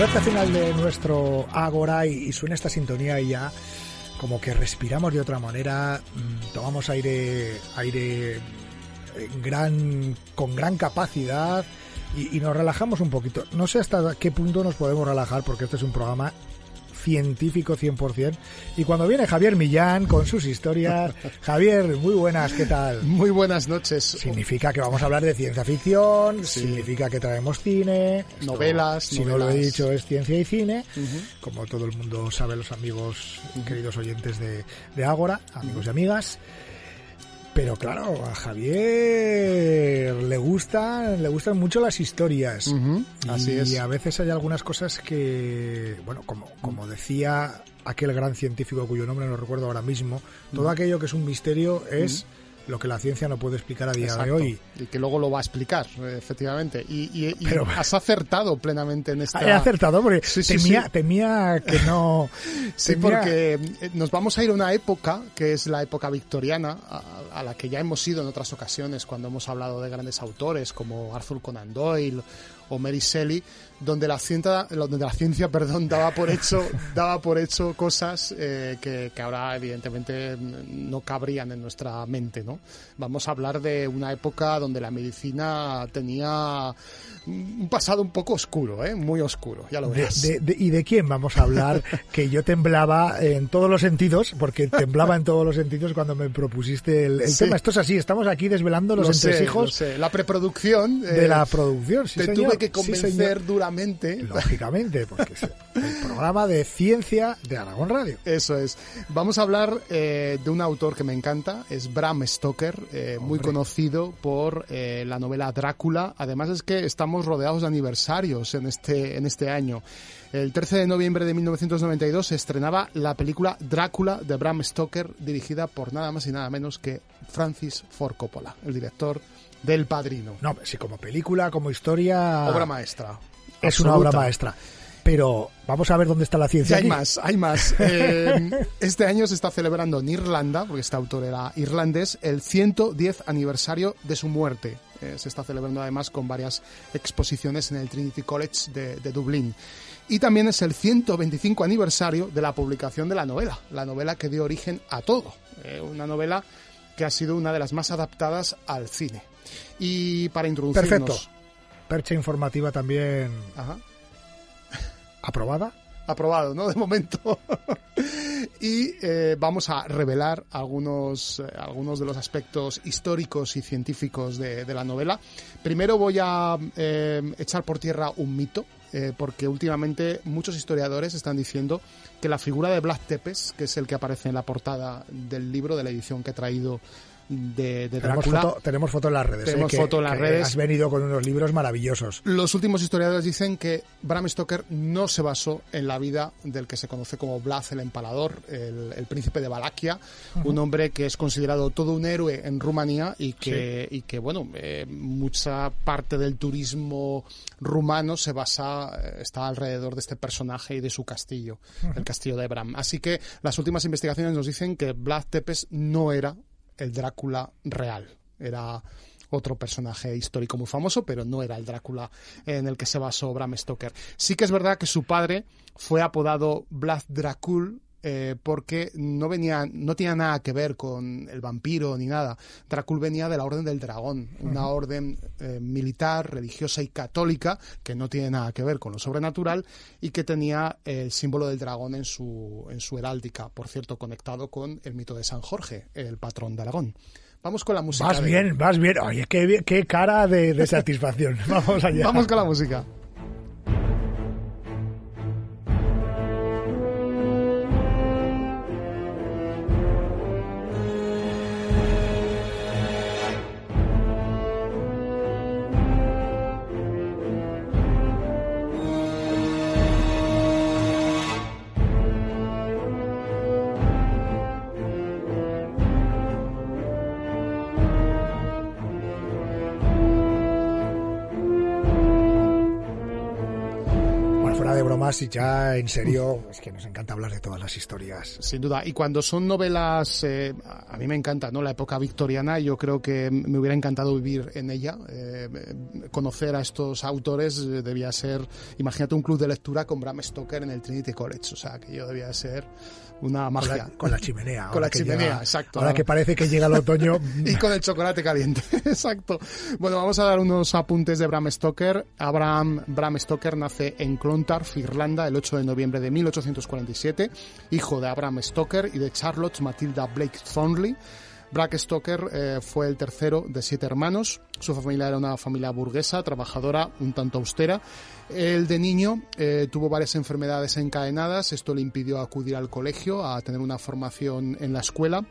Recta final de nuestro Agora y, suena esta sintonía y ya como que respiramos de otra manera, mm, tomamos aire, aire en gran, con gran capacidad y nos relajamos un poquito. No sé hasta qué punto nos podemos relajar porque este es un programa científico 100%. Y cuando viene Javier Millán con sus historias, Javier, muy buenas, ¿qué tal? Muy buenas noches. Significa que vamos a hablar de ciencia ficción, Sí. significa que traemos cine, Novelas, Si no lo he dicho, es ciencia y cine, como todo el mundo sabe, los amigos, queridos oyentes de, de Ágora, amigos y amigas. Pero claro, a Javier le gustan, le gustan mucho las historias. Ujú, Así y es. a veces hay algunas cosas que, bueno, como, como decía aquel gran científico cuyo nombre no recuerdo ahora mismo, todo aquello que es un misterio es lo que la ciencia no puede explicar a día de hoy. Y que luego lo va a explicar, efectivamente. Y, y- y Pero- has acertado plenamente en esta... He acertado porque Sí, sí, temía, sí. temía que no... Sí, temía- porque eh, nos vamos a ir a una época que es la época victoriana, a, a la que ya hemos ido en otras ocasiones cuando hemos hablado de grandes autores como Arthur Conan Doyle o Mary Shelley, donde la ciencia, donde la ciencia, perdón, daba por hecho, daba por hecho cosas eh, que, que ahora evidentemente no cabrían en nuestra mente, ¿no? Vamos a hablar de una época donde la medicina tenía un pasado un poco oscuro, ¿eh? Muy oscuro, ya lo verás. de- de- ¿Y de quién vamos a hablar? que yo temblaba en todos los sentidos, porque temblaba en todos los sentidos cuando me propusiste el, el Sí. tema. Esto es así, estamos aquí desvelando los Lo sé, entresijos lo sé. La preproducción. de eh, la producción. sí, te señor. tuve que convencer duramente. Lógicamente, porque es el programa de ciencia de Aragón Radio. Eso es. Vamos a hablar eh, de un autor que me encanta, es Bram Stoker, eh, muy conocido por eh, la novela Drácula. Además es que estamos rodeados de aniversarios en este, en este año. El 13 de noviembre de 1992 se estrenaba la película Drácula de Bram Stoker, dirigida por nada más y nada menos que Francis Ford Coppola, el director del Padrino. No, si como película, como historia, Obra maestra. es una obra maestra. Pero vamos a ver dónde está la Y ciencia. hay aquí. más, hay más. Eh, este año se está celebrando en Irlanda, porque este autor era irlandés, el 110 aniversario de su muerte. Eh, se está celebrando además con varias exposiciones en el Trinity College de, de Dublín. Y también es el 125 aniversario de la publicación de la novela, la novela que dio origen a todo. Eh, una novela que ha sido una de las más adaptadas al cine. Y para introducirnos... Perfecto. Percha informativa también Ajá. aprobada. aprobado, ¿no? De momento. y eh, vamos a revelar algunos, eh, algunos de los aspectos históricos y científicos de, de la novela. Primero voy a eh, echar por tierra un mito, eh, porque últimamente muchos historiadores están diciendo que la figura de Vlad Tepes, que es el que aparece en la portada del libro, de la edición que he traído de, de Tenemos Drácula, foto, tenemos foto en las redes. Tenemos ¿eh? Que- foto en las redes. Has venido con unos libros maravillosos. Los últimos historiadores dicen que Bram Stoker no se basó en la vida del que se conoce como Vlad el Empalador, el, el príncipe de Valaquia, un hombre que es considerado todo un héroe en Rumanía y que, y que bueno, eh, mucha parte del turismo rumano se basa, eh, está alrededor de este personaje y de su castillo, el castillo de Bram. Así que las últimas investigaciones nos dicen que Vlad Tepes no era el Drácula real, era otro personaje histórico muy famoso, pero no era el Drácula en el que se basó Bram Stoker. Sí que es verdad que su padre fue apodado Vlad Dracul eh, porque no venía, no tenía nada que ver con el vampiro ni nada. Drácula venía de la Orden del Dragón, una orden eh, militar, religiosa y católica que no tiene nada que ver con lo sobrenatural y que tenía el símbolo del dragón en su, en su heráldica, por cierto, conectado con el mito de San Jorge, el patrón de Aragón. Vamos con la música. Vas de- bien, vas bien. Oye, qué, qué cara de, de satisfacción. Vamos allá. Vamos con la música. Fuera de bromas y ya en serio, es que nos encanta hablar de todas las historias. Sin duda. Y cuando son novelas, eh, a mí me encanta, ¿no? La época victoriana, yo creo que me hubiera encantado vivir en ella. Eh, conocer a estos autores eh, debía ser, imagínate un club de lectura con Bram Stoker en el Trinity College. O sea, que yo debía ser una Con magia. la, con la chimenea. Con la ahora chimenea, llega- exacto. Ahora que parece que llega el otoño. y con el chocolate caliente. Exacto. Bueno, vamos a dar unos apuntes de Bram Stoker. Abraham Bram Stoker nace en Clontarf, Irlanda, el 8 de noviembre de 1847, hijo de Abraham Stoker y de Charlotte Matilda Blake Thornley. Bram Stoker eh, fue el tercero de siete hermanos. Su familia era una familia burguesa, trabajadora, un tanto austera. Él de niño eh, tuvo varias enfermedades encadenadas. Esto le impidió acudir al colegio, a tener una formación en la escuela.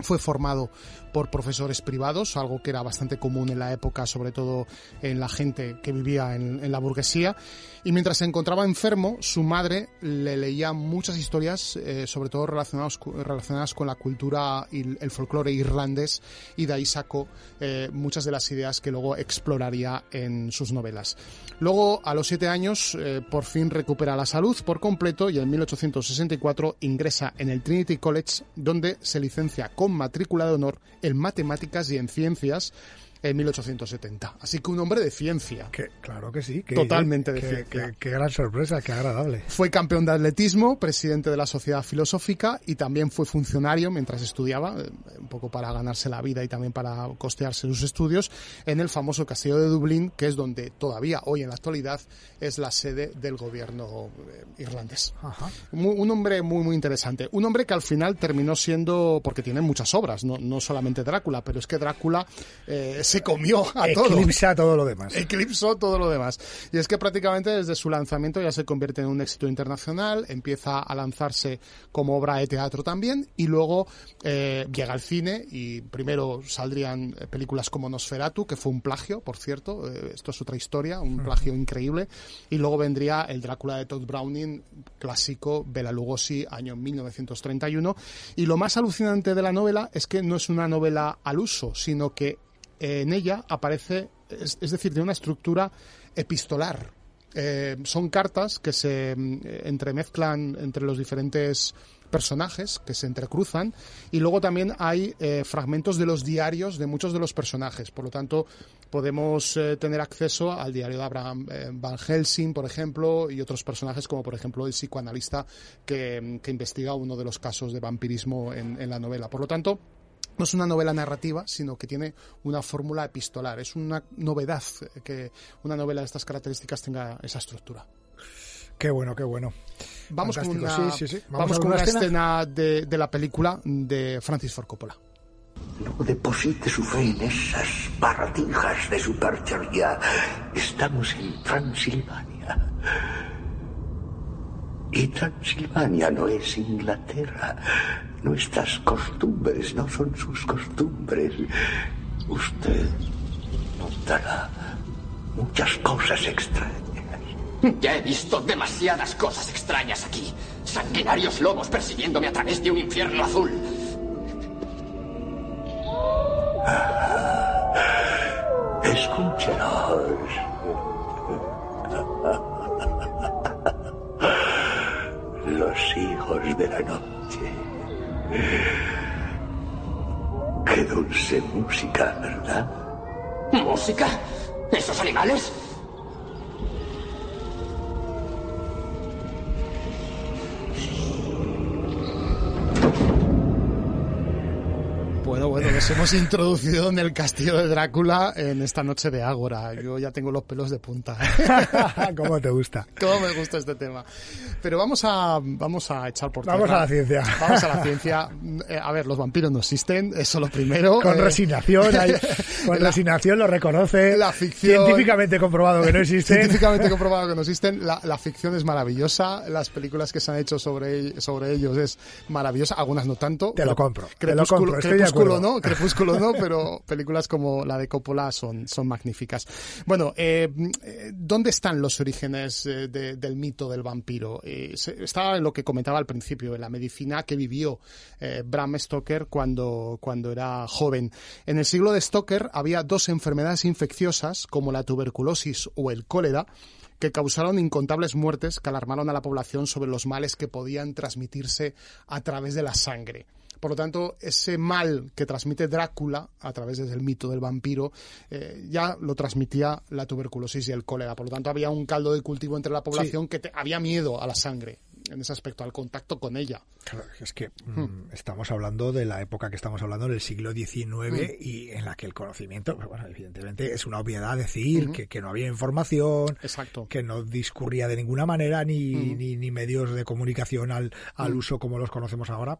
Fue formado por profesores privados, algo que era bastante común en la época, sobre todo en la gente que vivía en, la burguesía. Y mientras se encontraba enfermo, su madre le leía muchas historias, eh, sobre todo relacionados cu- relacionadas con la cultura y el folclore irlandés, y de ahí sacó eh, muchas de las ideas que luego exploraría en sus novelas. Luego, a los siete años, eh, por fin recupera la salud por completo y en 1864 ingresa en el Trinity College, donde se licencia con matrícula de honor en matemáticas y en ciencias en 1870. Así que un hombre de ciencia. Que, claro que sí. Que, Totalmente de que- ciencia. Qué gran sorpresa, qué agradable. Fue campeón de atletismo, presidente de la Sociedad Filosófica y también fue funcionario mientras estudiaba, eh, un poco para ganarse la vida y también para costearse sus estudios, en el famoso castillo de Dublín, que es donde todavía hoy en la actualidad es la sede del gobierno eh, irlandés. Ajá. Un hombre muy, muy interesante. Un hombre que al final terminó siendo, porque tiene muchas obras, no, no solamente Drácula, pero es que Drácula eh, se comió a todo Eclipsa todo lo demás. eclipsó todo lo demás. Y es que prácticamente desde su lanzamiento ya se convierte en un éxito internacional, empieza a lanzarse como obra de teatro también y luego eh, llega al cine y primero saldrían eh, películas como Nosferatu, que fue un plagio, por cierto, eh, esto es otra historia, un plagio increíble, y luego vendría el Drácula de Todd Browning, clásico, Bela Lugosi, año 1931, y lo más alucinante de la novela es que no es una novela al uso, sino que en ella aparece, es, decir, de una estructura epistolar. Eh, son cartas que se mm, entremezclan entre los diferentes personajes que se entrecruzan y luego también hay eh, fragmentos de los diarios de muchos de los personajes por lo tanto podemos eh, tener acceso al diario de Abraham Van Helsing por ejemplo y otros personajes como por ejemplo el psicoanalista que, que investiga uno de los casos de vampirismo en la novela por lo tanto no es una novela narrativa, sino que tiene una fórmula epistolar. Es una novedad que una novela de estas características tenga esa estructura. Qué bueno, qué bueno. Vamos con Fantástico, una, sí, sí, sí. vamos a con alguna una escena de, de la película de Francis Ford Coppola. No deposite su fe en esas baratijas de superchería. Estamos en Transilvania. Y Transilvania no es Inglaterra. Nuestras costumbres no son sus costumbres. Usted notará muchas cosas extrañas. Ya he visto demasiadas cosas extrañas aquí. Sanguinarios lobos persiguiéndome a través de un infierno azul. Escúchenos. Los hijos de la noche. Qué dulce música, ¿verdad? ¿Música? ¿Esos animales? Nos hemos introducido en el castillo de Drácula en esta noche de Ágora. Yo ya tengo los pelos de punta. ¿Cómo te gusta? ¿Cómo me gusta este tema? Pero vamos a, vamos a echar por Vamos tierra. a la ciencia. Vamos a la ciencia. Eh, a ver, los vampiros no existen, eso lo primero. Con Eh, resignación, hay- con la- resignación lo reconoce. La ficción- Científicamente comprobado que no existen. Científicamente comprobado que no existen. La, la ficción es maravillosa. Las películas que se han hecho sobre, sobre ellos es maravillosa. Algunas no tanto. Te lo compro, te lo compro, estoy Crepúsculo no, Crepúsculo no, pero películas como la de Coppola son, son magníficas. Bueno, eh, ¿dónde están los orígenes eh, de- del mito del vampiro? Eh, en lo que comentaba al principio, en la medicina que vivió eh, Bram Stoker cuando, cuando era joven. En el siglo de Stoker había dos enfermedades infecciosas, como la tuberculosis o el cólera, que causaron incontables muertes que alarmaron a la población sobre los males que podían transmitirse a través de la sangre. Por lo tanto, ese mal que transmite Drácula a través del mito del vampiro eh, ya lo transmitía la tuberculosis y el cólera. Por lo tanto, había un caldo de cultivo entre la población que te- había miedo a la sangre en ese aspecto, al contacto con ella. Claro, es que mm, estamos hablando de la época que estamos hablando, del siglo XIX, y en la que el conocimiento, pues, bueno, evidentemente es una obviedad decir que, que no había información, Exacto. que no discurría de ninguna manera, ni, ni, ni medios de comunicación al, al uso como los conocemos ahora.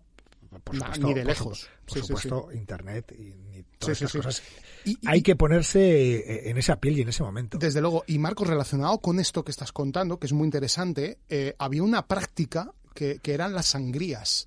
Por supuesto, ni de lejos. Por Sí, sí, supuesto, internet y todas esas cosas. Y- y- Hay que ponerse eh, en esa piel y en ese momento. Desde luego, y Marcos, relacionado con esto que estás contando, que es muy interesante, eh, había una práctica que, que eran las sangrías,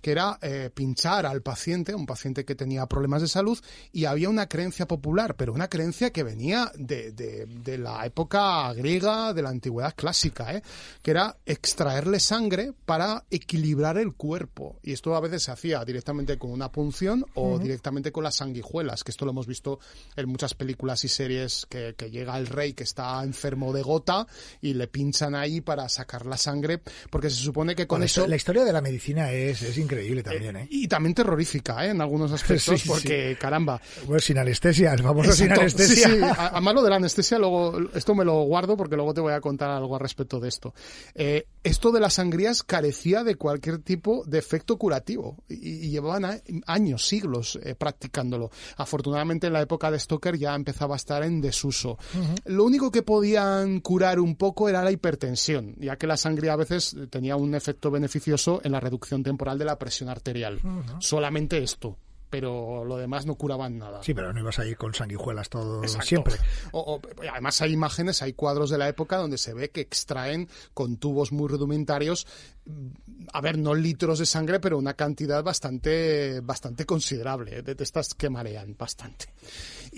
que era eh, pinchar al paciente, un paciente que tenía problemas de salud, y había una creencia popular, pero una creencia que venía de, de- de la época griega, de la antigüedad clásica, ¿eh? que era extraerle sangre para equilibrar el cuerpo. Y esto a veces se hacía directamente con una punción o directamente con las sanguijuelas, que esto lo hemos visto en muchas películas y series que, que llega el rey que está enfermo de gota y le pinchan ahí para sacar la sangre, porque se supone que con Bueno, eso... la historia de la medicina es, es increíble también, ¿eh? Y también terrorífica, ¿eh? En algunos aspectos, Sí, sí, porque, caramba, Bueno, sin anestesia, el famoso sin anestesia. Sí. A- Además lo de la anestesia, luego esto me lo guardo porque luego te voy a contar algo al respecto de esto. Eh, esto de las sangrías carecía de cualquier tipo de efecto curativo y, y llevaban a- años, siglos eh, practicándolo. Afortunadamente en la época de Stoker ya empezaba a estar en desuso. Lo único que podían curar un poco era la hipertensión, ya que la sangría a veces tenía un efecto beneficioso en la reducción temporal de la presión arterial. Solamente esto. Pero lo demás no curaban nada. Sí, pero no ibas a ir con sanguijuelas todo Exacto. siempre. O- o- además hay imágenes, hay cuadros de la época donde se ve que extraen con tubos muy rudimentarios, mm, a ver, no litros de sangre, pero una cantidad bastante, bastante considerable, ¿eh? de, de estas que marean bastante.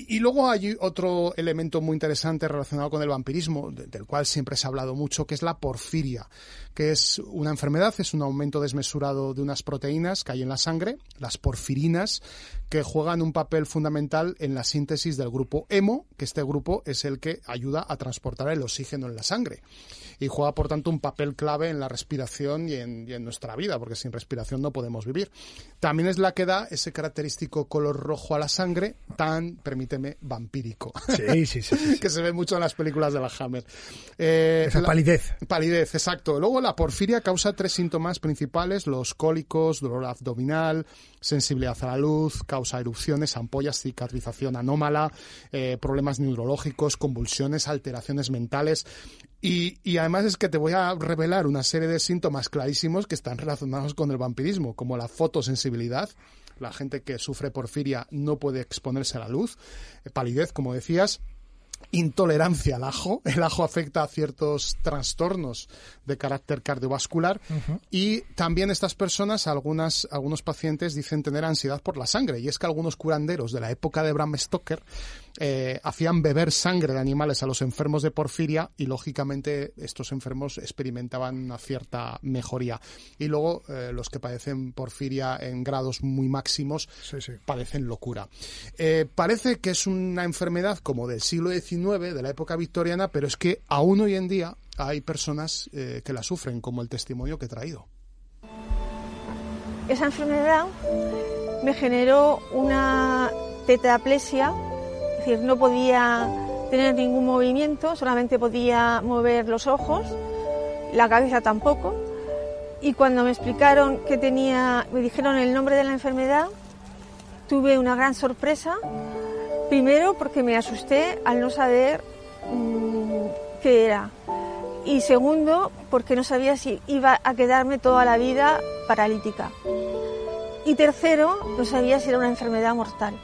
Y, luego hay otro elemento muy interesante relacionado con el vampirismo, de- del cual siempre se ha hablado mucho, que es la porfiria, que es una enfermedad, es un aumento desmesurado de unas proteínas que hay en la sangre, las porfirinas, que juegan un papel fundamental en la síntesis del grupo hemo, que este grupo es el que ayuda a transportar el oxígeno en la sangre. Y juega, por tanto, un papel clave en la respiración y en, y en nuestra vida, porque sin respiración no podemos vivir. También es la que da ese característico color rojo a la sangre, tan, permíteme, vampírico. Sí, sí, sí. sí. que se ve mucho en las películas de la Hammer. Eh, Esa la- palidez. Palidez, exacto. Luego la porfiria causa tres síntomas principales, los cólicos, dolor abdominal, sensibilidad a la luz, causa erupciones, ampollas, cicatrización anómala, eh, problemas neurológicos, convulsiones, alteraciones mentales. Y, y además es que te voy a revelar una serie de síntomas clarísimos que están relacionados con el vampirismo, como la fotosensibilidad, la gente que sufre porfiria no puede exponerse a la luz, eh, palidez, como decías, intolerancia al ajo. El ajo afecta a ciertos trastornos de carácter cardiovascular. Y también estas personas, algunas, algunos pacientes dicen tener ansiedad por la sangre. Y es que algunos curanderos de la época de Bram Stoker eh, hacían beber sangre de animales a los enfermos de porfiria y lógicamente estos enfermos experimentaban una cierta mejoría. Y luego eh, los que padecen porfiria en grados muy máximos Sí, sí. padecen locura. Eh, parece que es una enfermedad como del siglo XIX, de la época victoriana, pero es que aún hoy en día hay personas eh, que la sufren, como el testimonio que he traído. Esa enfermedad me generó una tetraplesia, es decir, no podía tener ningún movimiento, solamente podía mover los ojos, la cabeza tampoco. Y cuando me explicaron que tenía, me dijeron el nombre de la enfermedad, tuve una gran sorpresa. Primero porque me asusté al no saber mm, qué era. Y segundo porque no sabía si iba a quedarme toda la vida paralítica. Y tercero, no sabía si era una enfermedad mortal.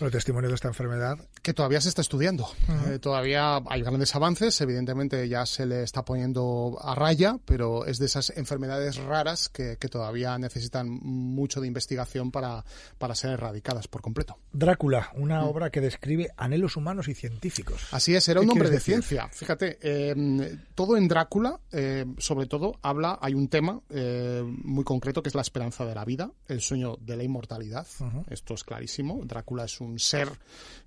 Bueno, testimonio de esta enfermedad. Que todavía se está estudiando. Eh, todavía hay grandes avances, evidentemente ya se le está poniendo a raya, pero es de esas enfermedades raras que, que todavía necesitan mucho de investigación para, para ser erradicadas por completo. Drácula, una obra que describe anhelos humanos y científicos. Así es, era ¿Qué un hombre de decir? ciencia. Fíjate, eh, todo en Drácula, eh, sobre todo, habla, hay un tema eh, muy concreto que es la esperanza de la vida, el sueño de la inmortalidad. Esto es clarísimo. Drácula es un ser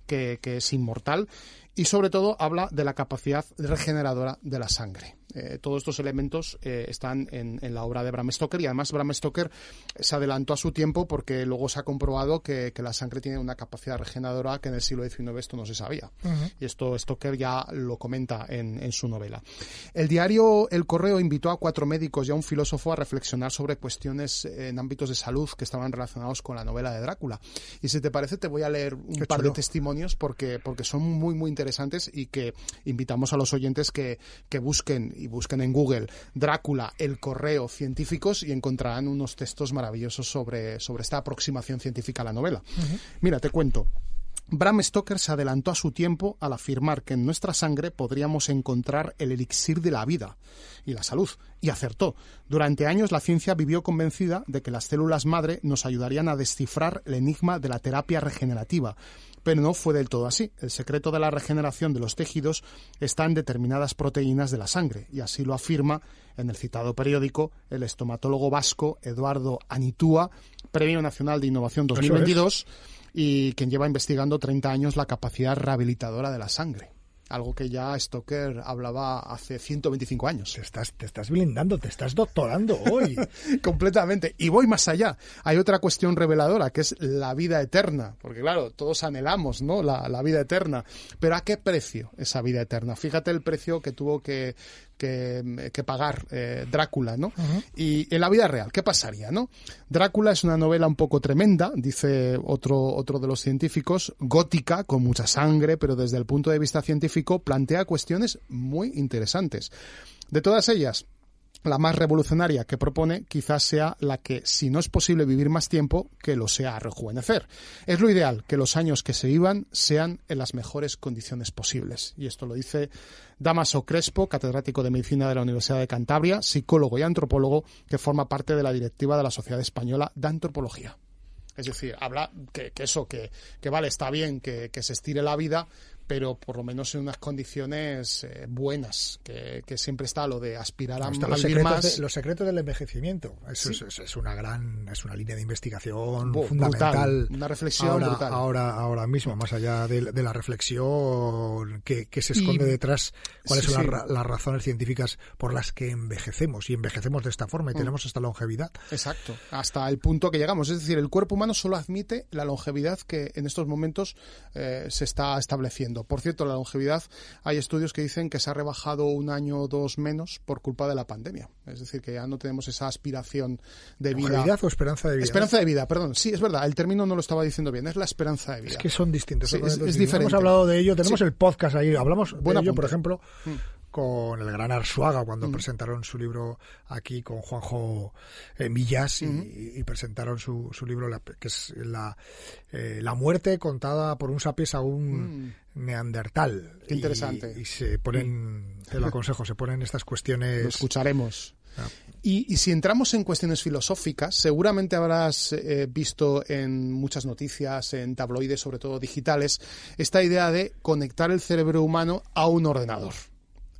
que, que es inmortal y sobre todo habla de la capacidad regeneradora de la sangre. Eh, todos estos elementos eh, están en, en la obra de Bram Stoker y además Bram Stoker se adelantó a su tiempo porque luego se ha comprobado que, que la sangre tiene una capacidad regeneradora que en el siglo XIX esto no se sabía. Y esto Stoker ya lo comenta en, en su novela. El diario El Correo invitó a cuatro médicos y a un filósofo a reflexionar sobre cuestiones eh, en ámbitos de salud que estaban relacionados con la novela de Drácula. Y si te parece, te voy a leer un Qué par chulo. de testimonios porque, porque son muy, muy interesantes y que invitamos a los oyentes que, que busquen y busquen en Google Drácula, el correo científicos y encontrarán unos textos maravillosos sobre, sobre esta aproximación científica a la novela. Mira, te cuento. Bram Stoker se adelantó a su tiempo al afirmar que en nuestra sangre podríamos encontrar el elixir de la vida y la salud, y acertó. Durante años la ciencia vivió convencida de que las células madre nos ayudarían a descifrar el enigma de la terapia regenerativa. Pero no fue del todo así. El secreto de la regeneración de los tejidos está en determinadas proteínas de la sangre, y así lo afirma en el citado periódico el estomatólogo vasco Eduardo Anitúa, Premio Nacional de Innovación es. 2022 y quien lleva investigando 30 años la capacidad rehabilitadora de la sangre. Algo que ya Stoker hablaba hace 125 años. Te estás, te estás blindando, te estás doctorando hoy. Completamente. Y voy más allá. Hay otra cuestión reveladora, que es la vida eterna. Porque claro, todos anhelamos, ¿no? La, la vida eterna. Pero ¿a qué precio esa vida eterna? Fíjate el precio que tuvo que, que, que pagar eh, Drácula, ¿no? Y en la vida real, ¿qué pasaría, no? Drácula es una novela un poco tremenda, dice otro, otro de los científicos, gótica, con mucha sangre, pero desde el punto de vista científico plantea cuestiones muy interesantes. De todas ellas, la más revolucionaria que propone quizás sea la que, si no es posible vivir más tiempo, que lo sea rejuvenecer. Es lo ideal que los años que se vivan sean en las mejores condiciones posibles. Y esto lo dice Damaso Crespo, catedrático de Medicina de la Universidad de Cantabria, psicólogo y antropólogo, que forma parte de la directiva de la Sociedad Española de Antropología. Es decir, habla que, eso, que, que vale, está bien que, que se estire la vida, pero por lo menos en unas condiciones eh, buenas, que, que siempre está lo de aspirar a, a los secretos, más. de- los secretos del envejecimiento. Eso Sí. es, es- es una gran, es una línea de investigación fundamental. brutal, una reflexión ahora, brutal. Ahora, ahora mismo, más allá de, de la reflexión que, que se esconde Y- detrás, cuáles sí, son sí. las, las razones científicas por las que envejecemos y envejecemos de esta Mm. forma y tenemos esta longevidad. Exacto, hasta el punto que llegamos. Es decir, el cuerpo humano solo admite la longevidad que en estos momentos eh, se está estableciendo. Por cierto, la longevidad, hay estudios que dicen que se ha rebajado un año o dos menos por culpa de la pandemia. Es decir, que ya no tenemos esa aspiración de vida. ¿Longevidad o esperanza de vida? Esperanza de vida, perdón. Sí, es verdad, el término no lo estaba dicendo bien, es la esperanza de vida. Es que son distintos. Sí, es- diferente. Hemos hablado de ello, tenemos Sí. el podcast ahí, hablamos de ello, por ejemplo, Mm. Con el gran Arsuaga cuando presentaron su libro aquí con Juanjo eh, Millas y, y presentaron su, su libro la- que es la, eh, la muerte contada por un sapiens a un neandertal. Qué interesante. Y, y se ponen, te lo aconsejo, se ponen estas Lo cuestiones. escucharemos. Ah. Y, y si entramos en cuestiones filosóficas, seguramente habrás eh, visto en muchas noticias, en tabloides, sobre todo digitales, esta idea de conectar el cerebro humano a un ordenador.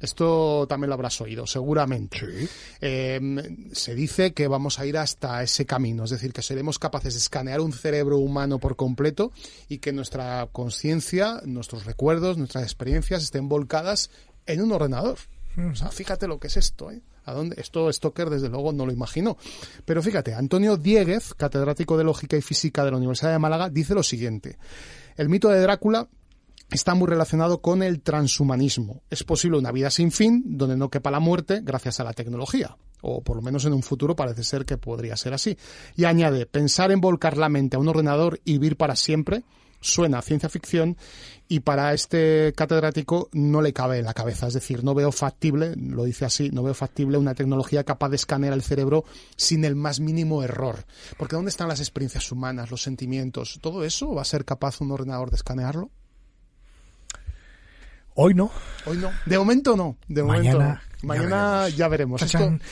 Esto también lo habrás oído, seguramente. Sí. Eh, se dice que vamos a ir hasta ese camino, es decir, que seremos capaces de escanear un cerebro humano por completo y que nuestra conciencia, nuestros recuerdos, nuestras experiencias estén volcadas en un ordenador. O sea, fíjate lo que es esto, ¿eh? ¿A dónde? Esto Stoker, desde luego, no lo imaginó. Pero fíjate, Antonio Dieguez, catedrático de Lógica y Física de la Universidad de Málaga, dice lo siguiente. El mito de Drácula está muy relacionado con el transhumanismo. Es posible una vida sin fin, donde no quepa la muerte gracias a la tecnología. o por lo menos en un futuro parece ser que podría ser así. Y añade, pensar en volcar la mente a un ordenador y vivir para siempre suena a ciencia ficción y para este catedrático no le cabe en la cabeza. Es decir, no veo factible, lo dice así, no veo factible una tecnología capaz de escanear el cerebro sin el más mínimo error. Porque ¿dónde están las experiencias humanas, los sentimientos? ¿Todo eso va a ser capaz un ordenador de escanearlo? Hoy no. Hoy no. De momento no. De momento Mañana no. Mañana ya veremos. Chachán. Esto,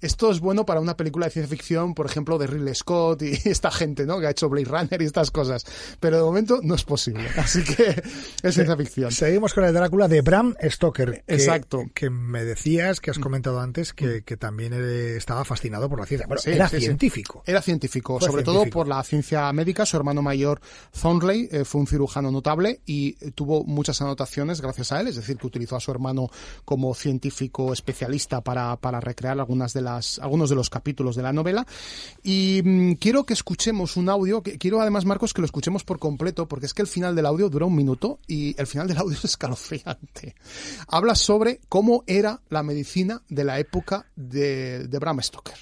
esto es bueno para una película de ciencia ficción, por ejemplo, de Ridley Scott y esta gente, ¿no? Que ha hecho Blade Runner y estas cosas. Pero de momento no es posible. Así que es ciencia ficción. Seguimos con el Drácula de Bram Stoker. que- Exacto. Que me decías, que has comentado antes, que, que también estaba fascinado por la ciencia. Bueno, Sí, era sí, sí. científico. Era científico, sobre todo científico. por la ciencia médica. Su hermano mayor, Thornley, eh, fue un cirujano notable y eh, tuvo muchas anotaciones gracias a él. Es decir, que utilizó a su hermano como científico especialista para, para recrear algunas de algunos de los capítulos de la novela. Y mm, quiero que escuchemos un audio. que- quiero además, Marcos, que lo escuchemos por completo, porque es que el final del audio dura un minuto y el final del audio es escalofriante. Habla sobre cómo era la medicina de la época de Bram Stoker.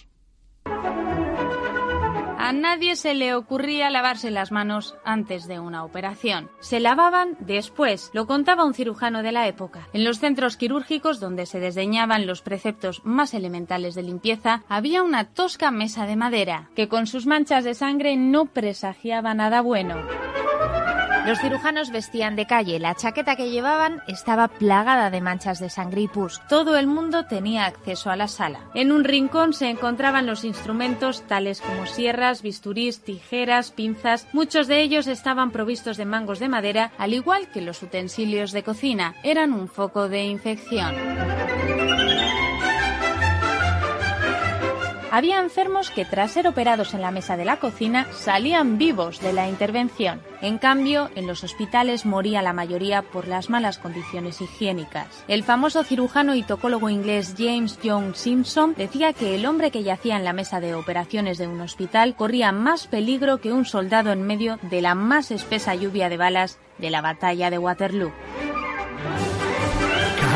A nadie se le ocurría lavarse las manos antes de una operación. Se lavaban después, lo contaba un cirujano de la época. En los centros quirúrgicos, donde se desdeñaban los preceptos más elementales de limpieza, había una tosca mesa de madera, que con sus manchas de sangre no presagiaba nada bueno. Los cirujanos vestían de calle, la chaqueta que llevaban estaba plagada de manchas de sangre y pus. Todo el mundo tenía acceso a la sala. En un rincón se encontraban los instrumentos tales como sierras, bisturís, tijeras, pinzas. Muchos de ellos estaban provistos de mangos de madera, al igual que los utensilios de cocina. Eran un foco de infección. Había enfermos que tras ser operados en la mesa de la cocina salían vivos de la intervención. En cambio, en los hospitales moría la mayoría por las malas condiciones higiénicas. El famoso cirujano y tocólogo inglés James John Simpson decía que el hombre que yacía en la mesa de operaciones de un hospital corría más peligro que un soldado en medio de la más espesa lluvia de balas de la batalla de Waterloo.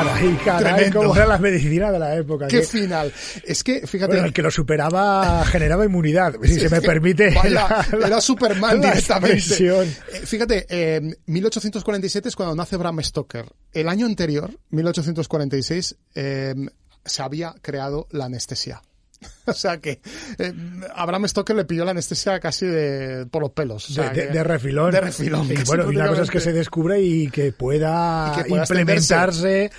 Caray, caray, Tremendo. cómo era la medicina de la época. ¡Qué que- final! Es que, fíjate, bueno, el que lo superaba generaba inmunidad, si se me permite. Vaya, la- la- era Superman la directamente. Eh, Fíjate, eh, 1847 es cuando nace Bram Stoker. El año anterior, 1846, eh, se había creado la anestesia. O sea que eh, a Bram Stoker le pilló la anestesia casi de, por los pelos. o sea de, de- refilón. De refilón. Y bueno, y una cosa es que se descubra y que pueda, Y que pueda implementarse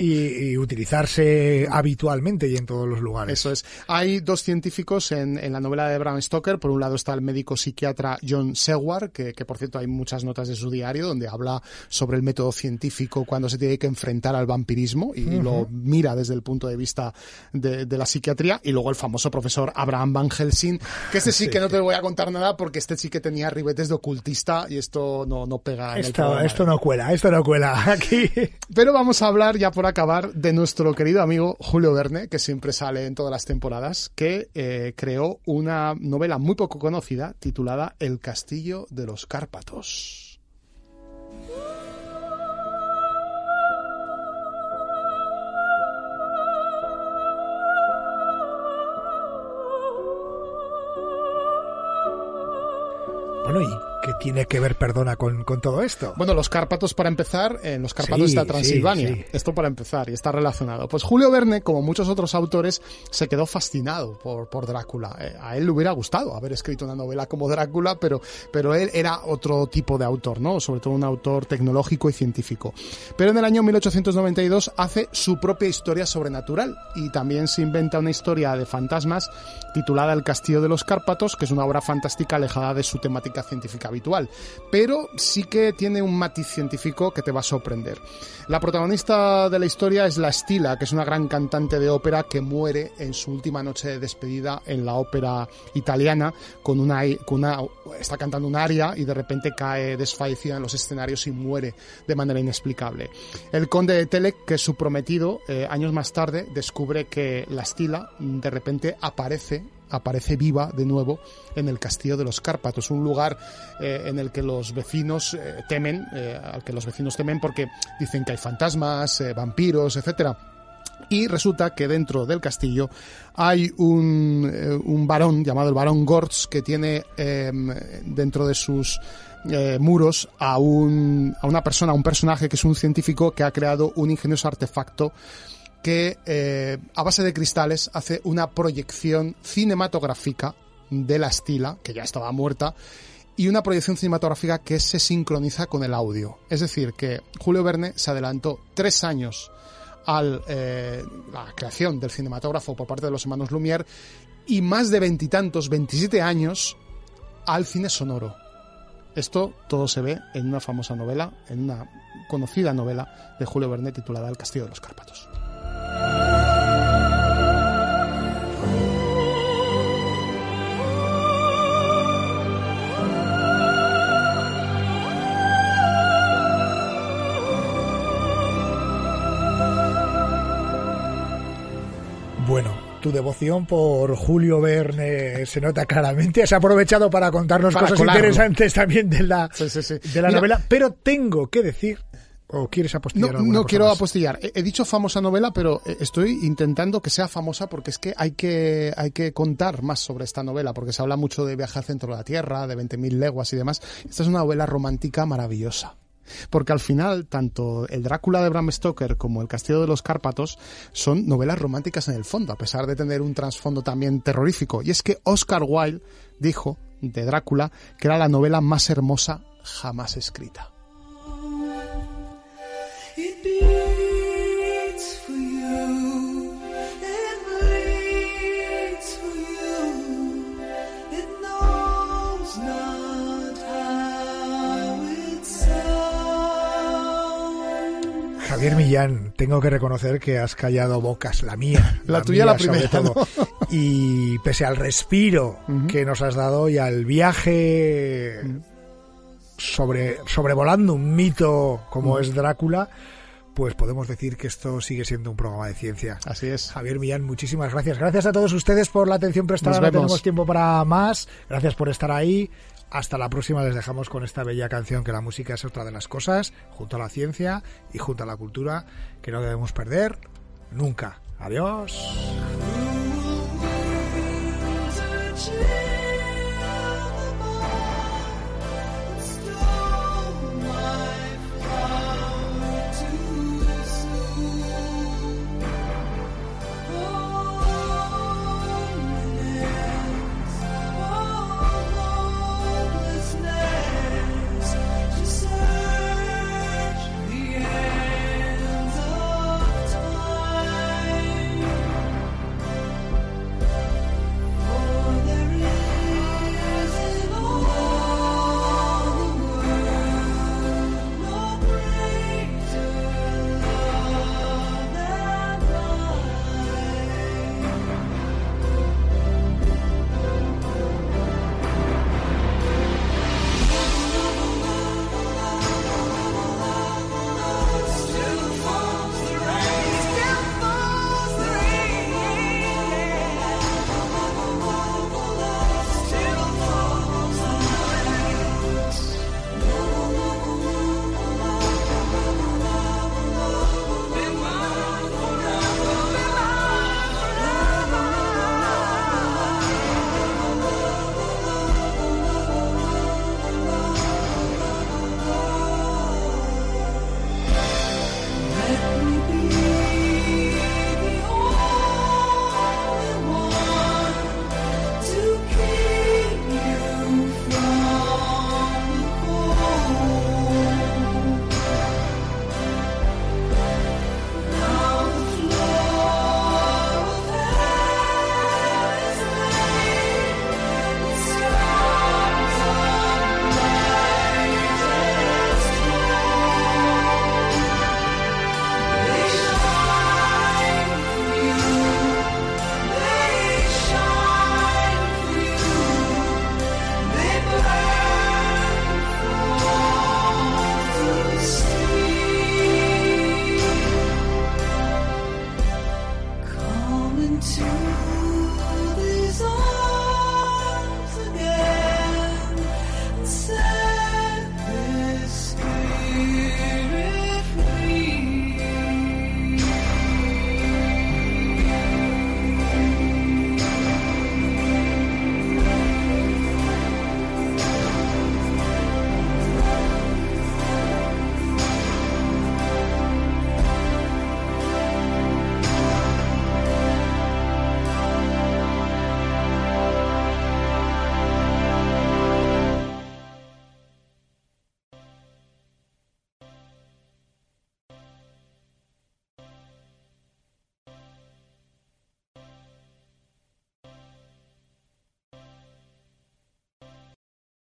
y, y utilizarse habitualmente y en todos los lugares. Eso es. Hay dos científicos en, en la novela de Bram Stoker. Por un lado está el médico psiquiatra John Seward, que, que, por cierto hay muchas notas de su diario donde habla sobre el método científico cuando se tiene que enfrentar al vampirismo y lo mira desde el punto de vista de, de la psiquiatría. Y luego el famoso profesor Abraham Van Helsing, que este sí, que no te voy a contar nada porque este sí que tenía ribetes de ocultista y esto no, no pega en el Esto, programa. esto no cuela, esto no cuela. Aquí. Pero vamos a hablar ya por acabar de nuestro querido amigo Julio Verne, que siempre sale en todas las temporadas, que eh, creó una novela muy poco conocida titulada El Castillo de los Cárpatos. Bueno, ¿y qué tiene que ver, perdona, con, con todo esto? Bueno, los Cárpatos para empezar, en los Cárpatos Sí, está Transilvania. sí, sí. Esto para empezar, y está relacionado. Pues Julio Verne, como muchos otros autores, se quedó fascinado por, por Drácula. Eh, a él le hubiera gustado haber escrito una novela como Drácula, pero, pero él era otro tipo de autor, ¿no? Sobre todo un autor tecnológico y científico. Pero en el año 1892 hace su propia historia sobrenatural y también se inventa una historia de fantasmas titulada El Castillo de los Cárpatos, que es una obra fantástica alejada de su temática científica habitual, pero sí que tiene un matiz científico que te va a sorprender. La protagonista de la historia es la Stila, que es una gran cantante de ópera que muere en su última noche de despedida en la ópera italiana con una, está cantando un aria y de repente cae desfallecida en los escenarios y muere de manera inexplicable. El conde de Telek, que es su prometido, eh, años más tarde descubre que la Stila de repente aparece aparece viva de nuevo en el castillo de los Cárpatos, un lugar eh, en el que los vecinos eh, temen, eh, al que los vecinos temen porque dicen que hay fantasmas, vampiros, etcétera. Y resulta que dentro del castillo hay un, un varón llamado el varón Gortz que tiene em, dentro de sus muros a, un, a una persona, a un personaje que es un científico que ha creado un ingenioso artefacto que eh, a base de cristales hace una proyección cinematográfica de la estila, que ya estaba muerta, y una proyección cinematográfica que se sincroniza con el audio. Es decir, que Julio Verne se adelantó tres años a eh, la creación del cinematógrafo por parte de los hermanos Lumière y más de veintitantos, 27 años al cine sonoro. Esto todo se ve en una famosa novela, en una conocida novela de Julio Verne titulada El Castillo de los Cárpatos. Bueno, tu devoción por Julio Verne se nota claramente. Has aprovechado para contarnos Para cosas colarlo. interesantes también de la, Sí, sí, sí. de la Mira, novela, pero tengo que decir, o quieres apostillar No, no quiero más? apostillar. He, he dicho famosa novela, pero eh, estoy intentando que sea famosa porque es que hay que hay que contar más sobre esta novela, porque se habla mucho de viaje al centro de la Tierra, de 20.000 leguas y demás. Esta es una novela romántica maravillosa. Porque al final, tanto el Drácula de Bram Stoker como el Castillo de los Cárpatos son novelas románticas en el fondo, a pesar de tener un trasfondo también terrorífico. Y es que Oscar Wilde dijo de Drácula que era la novela más hermosa jamás escrita. Javier Millán, tengo que reconocer que has callado bocas, la mía. La tuya la sobre primera, todo. Y pese al respiro que nos has dado y al viaje sobre sobrevolando un mito como es Drácula, pues podemos decir que esto sigue siendo un programa de ciencia. Así es. Javier Millán, muchísimas gracias. Gracias a todos ustedes por la atención prestada. No tenemos tiempo para más. Gracias por estar ahí. Hasta la próxima. Les dejamos con esta bella canción que la música es otra de las cosas, junto a la ciencia y junto a la cultura, que no debemos perder nunca. Adiós.